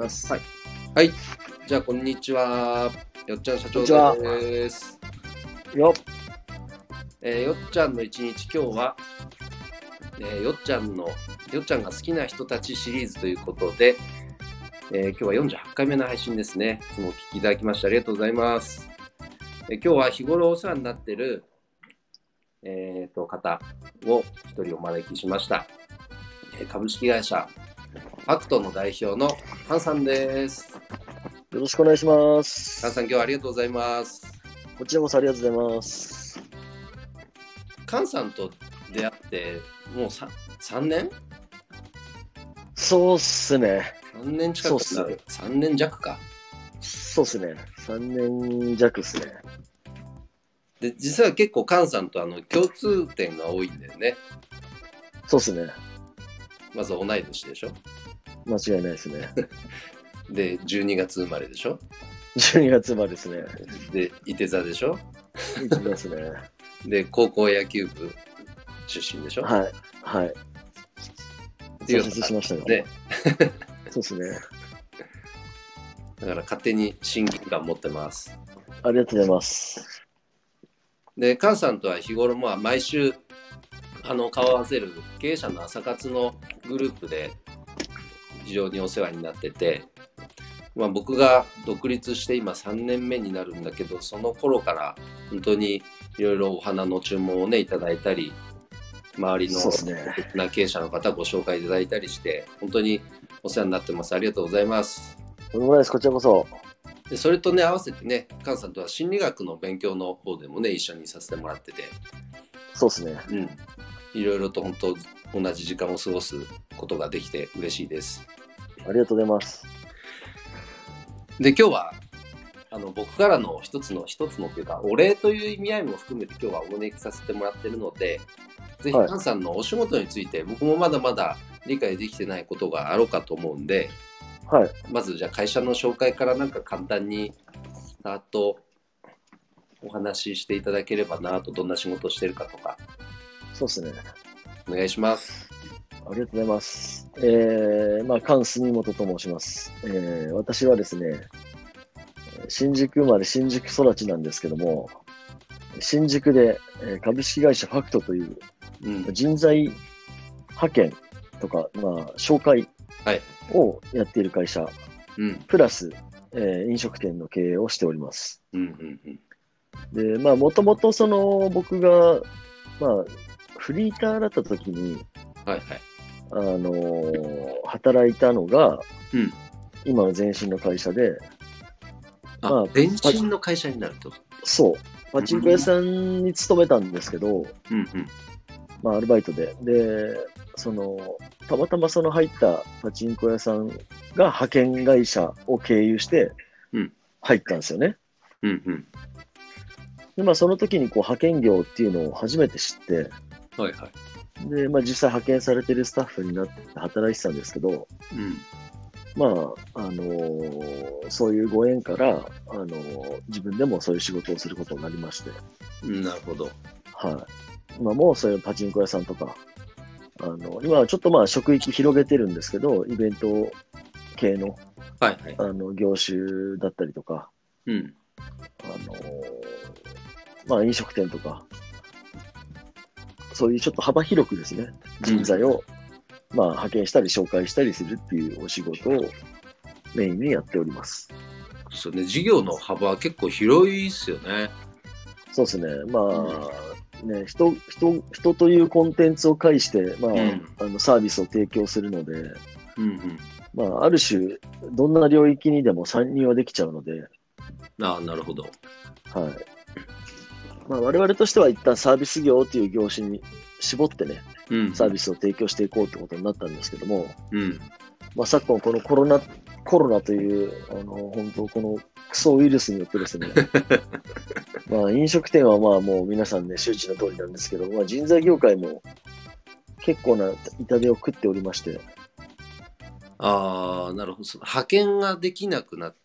ます。はいはい。じゃあ、こんにちは。よっちゃん社長です。よえーよっちゃんの一日、今日は、えーよっちゃんの、よっちゃんが好きな人たちシリーズということで、えー今日は48回目の配信ですね。いつもお聞きいただきましてありがとうございます。えー今日は日頃お世話になっている、えーと、方を一人お招きしました。えー株式会社、ファクトの代表のハンさんです。よろしくお願いします。ハンさん、今日はありがとうございます。こちらこそありがとうございます。カンさんと出会って、もう 3, 3年？そうっすね。?3 年近くそうっなる。3年弱か。そうっすね。3年弱っすね。で、実は結構カンさんとあの共通点が多いんだよね。そうっすね。まず同い年でしょ間違いないですね。で、12月生まれでしょ？12月までですね。で、いて座でしょ？いつですね。で、高校野球部出身でしょ？はい。はい。挫折しましたよ。ね。そうっすね。だから勝手に親近感持ってます。ありがとうございます。で、カンさんとは日頃まあ毎週あの顔を合わせる経営者の朝活のグループで非常にお世話になってて、まあ、僕が独立して今3年目になるんだけどその頃から本当にいろいろお花の注文をねいただいたり周りのな経営者の方ご紹介いただいたりして本当にお世話になってますありがとうございます。とんでもないです。こちらこそ。でそれとね合わせてね菅さんとは心理学の勉強の方でもね一緒にさせてもらってて、そうっすね。うん、いろいろと本当同じ時間を過ごすことができて嬉しいです。ありがとうございます。で今日はあの僕からの一つの一つのというかお礼という意味合いも含めて今日はお招きさせてもらってるのでぜひはい菅さんのお仕事について僕もまだまだ理解できてないことがあろうかと思うんではい。まずじゃあ会社の紹介からなんか簡単にさーっとお話ししていただければなとどんな仕事をしてるかとかそうっすね。お願いします。ありがとうございます。えー、まあ、菅住本と申します。えー、私はですね、新宿生まれ新宿育ちなんですけども、新宿でえー株式会社ファクトといううん、人材派遣とか、まあ、紹介はい。をやっている会社、うん、プラス、えー飲食店の経営をしております。うん、うん、うん。で、まあ、もともとその僕が、まあ、フリーターだった時に、はい、はい。あのー働いたのが、うん今の前身の会社で、あ、まあ前身の会社になると？そう、パチンコ屋さんに勤めたんですけど、うん、うん。まあ、アルバイトで。で、その、たまたまその入ったパチンコ屋さんが派遣会社を経由してうん、入ったんですよね。うん、うん。で、まあ、その時にこう派遣業っていうのを初めて知って、はい、はい。で、まあ、実際派遣されてるスタッフになって働いてたんですけど、うん。まあ、あのーそういうご縁から、あのー自分でもそういう仕事をすることになりまして、うんなるほど。はい。今もそういうパチンコ屋さんとか、あの、今はちょっとまあ職域広げてるんですけど、イベント系の、はい、はい。あの、業種だったりとか、うん。あのーまあ飲食店とか、そういうちょっと幅広くですね、人材を、まあ派遣したり紹介したりするっていうお仕事をメインにやっております。そうね、事業の幅は結構広いっすよね。そうですね。まあ、ね、人、人、人というコンテンツを介して、まあ、んあの、サービスを提供するので、うん、うん。まあ、ある種、どんな領域にでも参入はできちゃうので、ああ、なるほど。はい。まあ、我々としては一旦サービス業という業種に絞ってね、うん。サービスを提供していこうってことになったんですけども、うん。まあ、昨今このコロナ、コロナという、あの、本当このクソウイルスによってですね、まあ、飲食店はまあもう皆さんね、周知の通りなんですけど、まあ、人材業界も結構な痛手を食っておりまして、ああ、なるほど。派遣ができなくなっ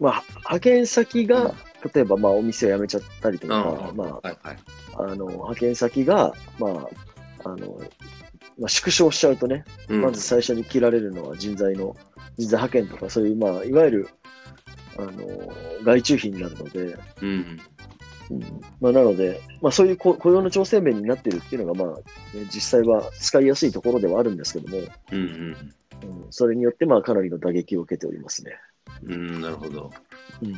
まあ、派遣先が、例えばまあお店を辞めちゃったりとか、うんま。あ、あの、派遣先が、まあ、あの、まあ、縮小しちゃうとね、うんまず最初に切られるのは人材の人材派遣とか、そういう、まあ、いわゆる、あの、外注費になるので、うん。うんまあ、なので、まあ、そういう雇雇用の調整面になっているっていうのが、まあ、ね実際は使いやすいところではあるんですけども、うんうん、それによって、まあ、かなりの打撃を受けておりますね。うん。うん、なるほど。うん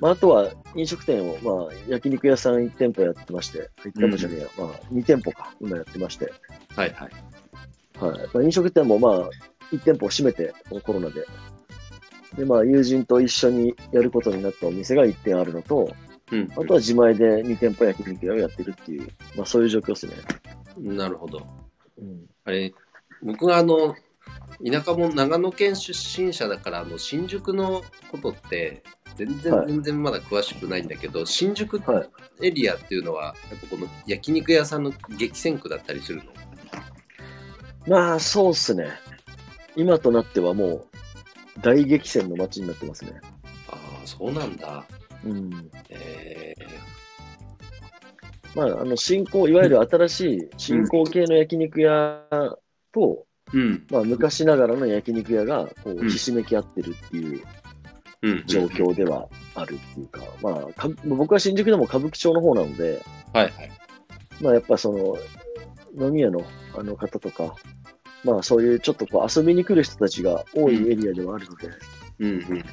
まあ、あとは飲食店を、まあ、焼肉屋さん1店舗やってまして、1店舗じゃねえや、まあ、2店舗か、今やってまして、はいはい。はいまあ、飲食店もまあ、1店舗を閉めて、このコロナで。で、まあ、友人と一緒にやることになったお店が1店あるのと、うん。あとは自前で2店舗焼肉屋をやってるっていう、まあ、そういう状況ですね。なるほど。うん、あれ、僕があの、田舎も長野県出身者だから、あの、新宿のことって、全然、はい全然まだ詳しくないんだけど、新宿はい。エリアっていうのは、やっぱこの焼肉屋さんの激戦区だったりするの？まあ、そうっすね。今となってはもう、大激戦の街になってますね。ああ、そうなんだ。うん。えまあ、あの、新興、いわゆる新しい新興系の焼肉屋と、ー、うん。まあ、昔ながらの焼肉屋が、こう、うんひしめき合ってるっていううん。状況ではあるっていうか、まあか、僕は新宿でも歌舞伎町の方なので、はいはい。まあ、やっぱその、飲み屋のあの方とか、まあ、そういうちょっとこう遊びに来る人たちが多いエリアではあるので、うんうん。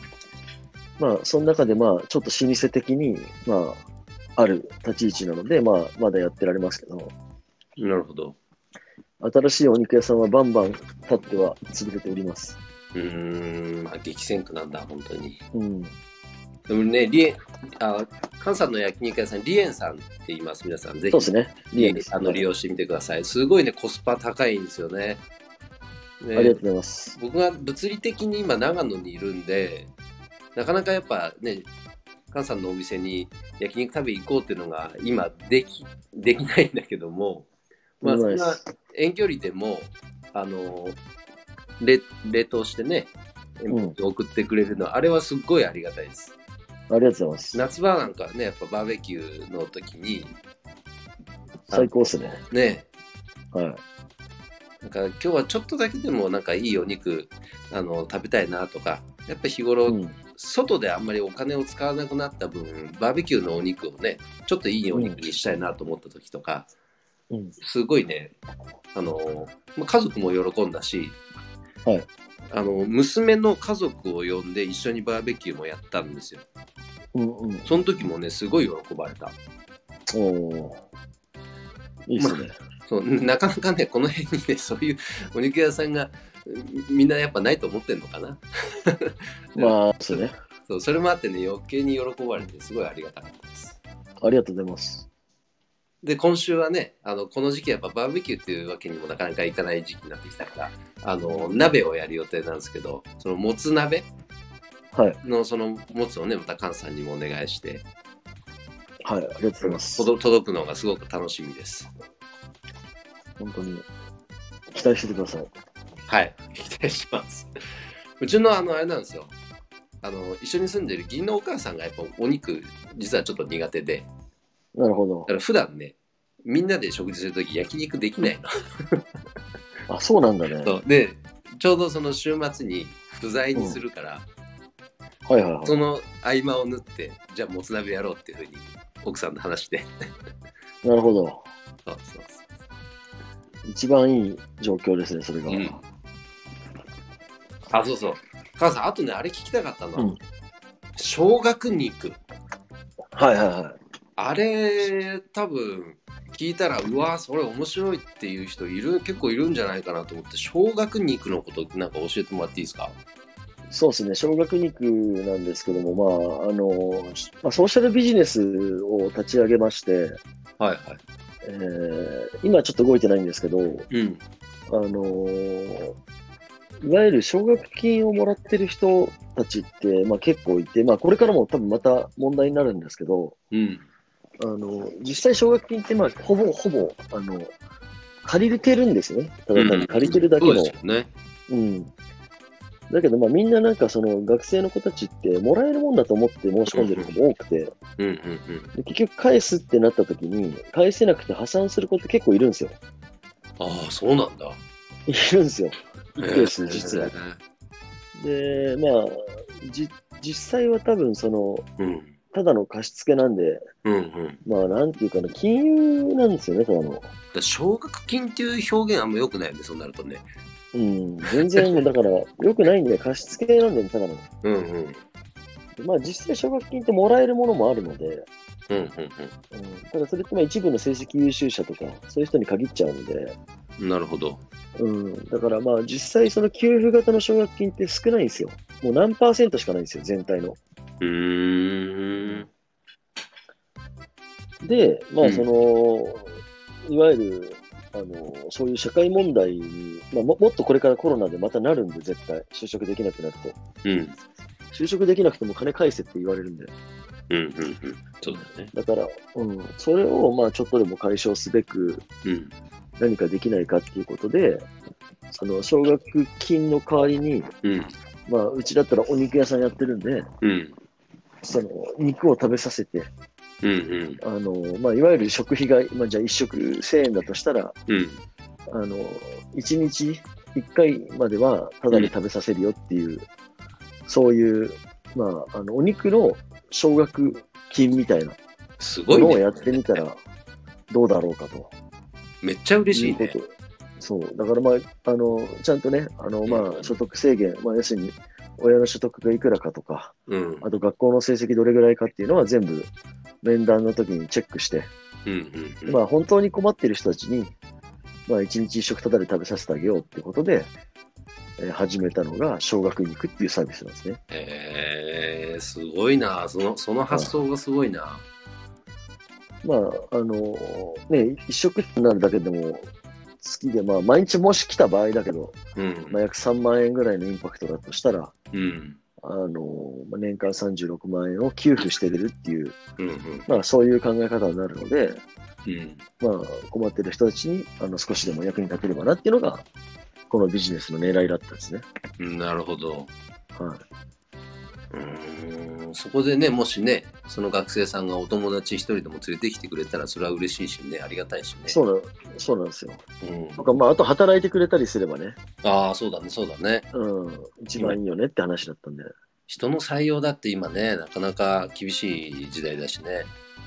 まあ、その中でまあ、ちょっと老舗的に、まあ、ある立ち位置なので、まあ、まだやってられますけど、なるほど。新しいお肉屋さんはバンバン立っては潰れております。うーん、まあ、激戦区なんだ、本当に。うん。でもね、リエン、あ、関西の焼肉屋さん、リエンさんって言います、皆さん。ぜひ、そうですね。リエン。あの利用してみてください。すごいね、コスパ高いんですよね。ねありがとうございます。僕が物理的に今長野にいるんでなかなかやっぱね菅さんのお店に焼肉食べ行こうっていうのが今できできないんだけどもまあそんな遠距離でもあの冷冷凍してねうん送ってくれるの、あれはすっごいありがたいですありがとうございます。夏場なんかはねやっぱバーベキューの時に最高ですね。ねはい。なんか今日はちょっとだけでもなんかいいお肉あの食べたいなとかやっぱ日頃、うん。外であんまりお金を使わなくなった分バーベキューのお肉をねちょっといいお肉にしたいなと思った時とか、うん。すごいねあのまあ家族も喜んだし、はいあの娘の家族を呼んで一緒にバーベキューもやったんですようんうん。その時もねすごい喜ばれたおおー。いいですね。そうなかなかねこの辺にねそういうお肉屋さんがみんなやっぱないと思ってんのかな まあ、そうね。そうそれもあってね余計に喜ばれてすごいありがたかったですありがとうございます。で今週はねあのこの時期やっぱバーベキューっていうわけにもなかなかいかない時期になってきたからあの鍋をやる予定なんですけどそのもつ鍋はい。のそのもつをねまた菅さんにもお願いしてはい。ありがとうございます。届届くのがすごく楽しみです本当に。期待しててください。はい期待します うちのあのあれなんですよあの一緒に住んでる義理のお母さんがやっぱお肉実はちょっと苦手でなるほどだか。ら普段ねみんなで食事するとき焼肉できないの あ、そうなんだね。そうでちょうどその週末に不在にするから、はいはいはい。その合間を縫ってじゃあもつ鍋やろうっていうふうに奥さんと話してなるほど。そうそう一番いい状況ですね、それが。うんあそうそう母さんあとねあれ聞きたかったのは、うん生姜肉はいはいはい。あれ多分聞いたらうわそれ面白いっていう人いる結構いるんじゃないかなと思って生姜肉のことなんか教えてもらっていいですか？そうですね、小学肉なんですけども、まあ、あの、まあ、ソーシャルビジネスを立ち上げまして、はいはい。えー今ちょっと動いてないんですけど、うん。あのいわゆる奨学金をもらってる人たちって、まあ、結構いて、まあ、これからも多分また問題になるんですけど、うんあの実際奨学金って、まあ、ほぼほぼあの借りてるんですよね。ただ単に借りてるだけの。そうですよねうん。だけど、まあ、みんななんかその学生の子たちってもらえるもんだと思って申し込んでる子も多くて、結局返すってなった時に、返せなくて破産する子って結構いるんですよ。ああそうなんだいるんですよ。一定数、実は。で、まあ、じ実際は多分、その、うん。ただの貸し付けなんで、うんうん。まあ、なんていうかな、金融なんですよね、ただの。だ奨学金っていう表現あんま良くないよね、そうなるとね。うん、全然だから、良くないんで、貸し付けなんだよね、ただの。うんうん。まあ、実際、奨学金ってもらえるものもあるので、うんうんうん、ただそれってまあ一部の成績優秀者とか、そういう人に限っちゃうので、うん。なるほど。うん、だからまあ実際その給付型の奨学金って少ないんですよ。もう何パーセントしかないんですよ、全体の。うーん。で、まうんあその、いわゆる、あの、そういう社会問題に、まあももっとこれからコロナでまたなるんで、絶対、就職できなくなると。うん。就職できなくても金返せって言われるんで。うんうんうん。そうだね。だから、うん、それをまあちょっとでも解消すべく、うん。何かできないかっていうことで、その奨学金の代わりに、うん。まあ、うちだったらお肉屋さんやってるんで、うん。その肉を食べさせて、うんうん。あのまあ、いわゆる食費が、まあ、じゃあ1食1000円だとしたら、うん。あの1日1回まではタダで食べさせるよっていう、そういう、まあ、あのお肉の奨学金みたいなすごいのをやってみたらどうだろうかと。めっちゃ嬉しいね。こと。そう。だからまあ、あの、ちゃんとね、あの、まあ、所得制限、まあ、要するに、親の所得がいくらかとか、うん。あと学校の成績どれぐらいかっていうのは全部面談の時にチェックして、うんうんうん。まあ本当に困ってる人たちに、まあ一日一食ただで食べさせてあげようってことで、えー始めたのが小学肉っていうサービスなんですね。えー、すごいな。その、その発想がすごいな。まあ、あのね、一食になるだけでも月で、まあ毎日もし来た場合だけど、うん。まあ約3万円ぐらいのインパクトだとしたら、うん。あのまあ、年間36万円を給付してるっていう、うんうん。まあそういう考え方になるので、うん。まあ困ってる人たちにあの少しでも役に立てればなっていうのが、このビジネスの狙いだったんですね。なるほど。はい。うーん。そこでね、もしね、その学生さんがお友達一人でも連れてきてくれたら、それは嬉しいしね、ありがたいしね。そうな、そうなんですよ。うん。とか、まあ、あと働いてくれたりすればね、ああ、そうだね、そうだね。うん、一番いいよねって話だったんで、人の採用だって今ね、なかなか厳しい時代だしね。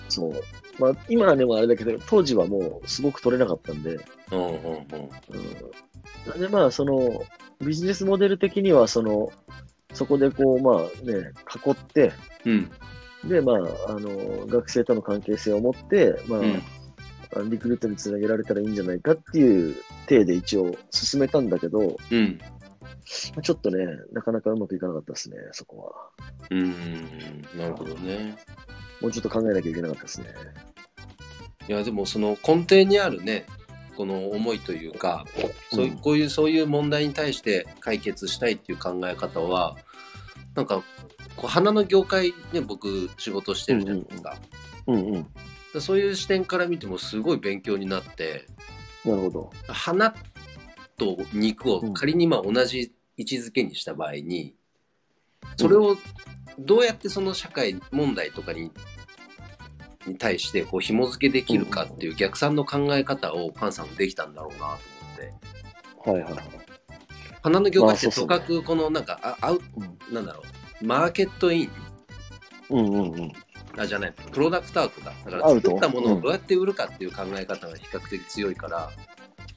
そう。まあ、今はね、もうあれだけど、当時はもうすごく取れなかったんで、うんうんうん。うん。で、まあ、その、ビジネスモデル的には、その、そこでこう、まあね、囲って、うん。で、まあ、あの、学生との関係性を持って、まあ、うんリクルートにつなげられたらいいんじゃないかっていう体で一応進めたんだけど、うん。まあちょっとね、なかなかうまくいかなかったですね、そこは。うーん。なるほどね。もうちょっと考えなきゃいけなかったですね。いや、でもその根底にあるね、この思いというか、そういううんこういうそういう問題に対して解決したいっていう考え方は、なんか、こう花の業界で僕仕事してるじゃないですか。うんうん。でそういう視点から見てもすごい勉強になって、なるほど。花と肉を仮にまあ同じ位置づけにした場合に、それをどうやってその社会問題とかにに対してこう紐付けできるかっていう逆算の考え方をパンさんもできたんだろうなと思って。はいはいはい。花の業界ってとかくこのなんかあアウうんなんだろう。マーケットイン。うんうんうん。あじゃない。プロダクトアウトだ。だから作ったものをどうやって売るかっていう考え方が比較的強いから、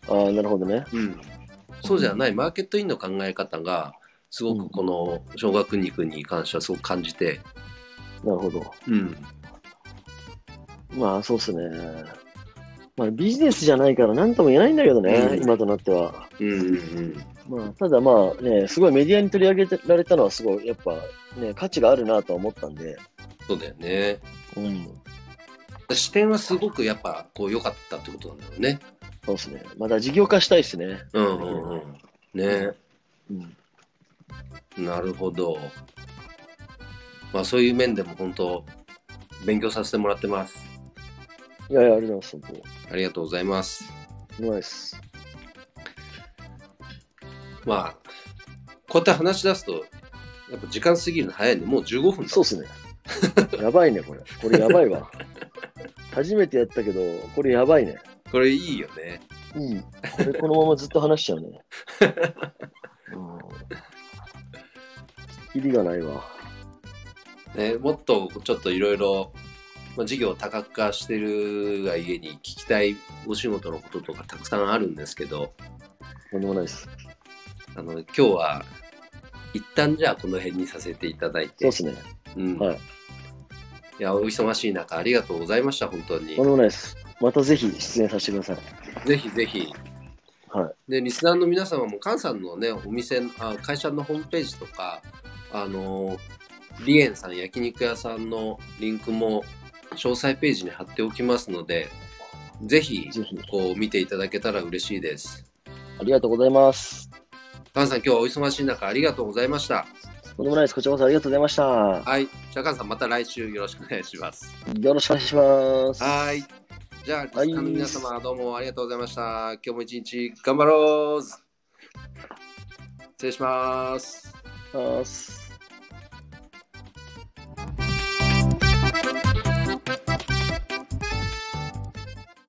ああ、なるほどね。うん、そうじゃない。マーケットインの考え方がすごくこの小学肉に関してはすごく感じて、なるほど。うん、まあ、そうっすね。まあ、ビジネスじゃないから何とも言えないんだけどね、うん今となっては。うんうんまあ、ただまあね、すごいメディアに取り上げられたのはすごい、やっぱね、価値があるなとは思ったんで。そうだよねうん。視点はすごくやっぱこう良かったってことなんだろうねそうですね。まだ事業化したいですね。うんうんうんねうん。なるほどまあそういう面でも本当勉強させてもらってますいやいや、ありがとうございます、本ありがとうございます当。ナイス。まあこうやって話し出すとやっぱ時間過ぎるの早いんでもう15分だそうっすね。やばいね、これ。これやばいわ。初めてやったけど、これやばいね。これいいよねいい。これこのままずっと話しちゃうね。うん。きりがないわ。ね、もっとちょっといろいろまあ事業を多角化してるが家に聞きたいお仕事のこととかたくさんあるんですけど、とんでもないです。あの今日は一旦じゃあこの辺にさせていただいて、そうですね。うんはい。いやお忙しい中ありがとうございました本当にとんでもないです。またぜひ出演させてください。ぜひぜひはい。でリスナーの皆様も菅さんのねお店あ会社のホームページとかあのリエンさん焼肉屋さんのリンクも詳細ページに貼っておきますのでぜひ。こう見ていただけたら嬉しいですありがとうございます。菅さん今日はお忙しい中ありがとうございましたとんでもないです。こちらこそありがとうございました。はいじゃあ菅さんまた来週よろしくお願いしますよろしくお願いします。はいじゃあリスの皆様どうもありがとうございました今日も一日頑張ろう失礼しますます。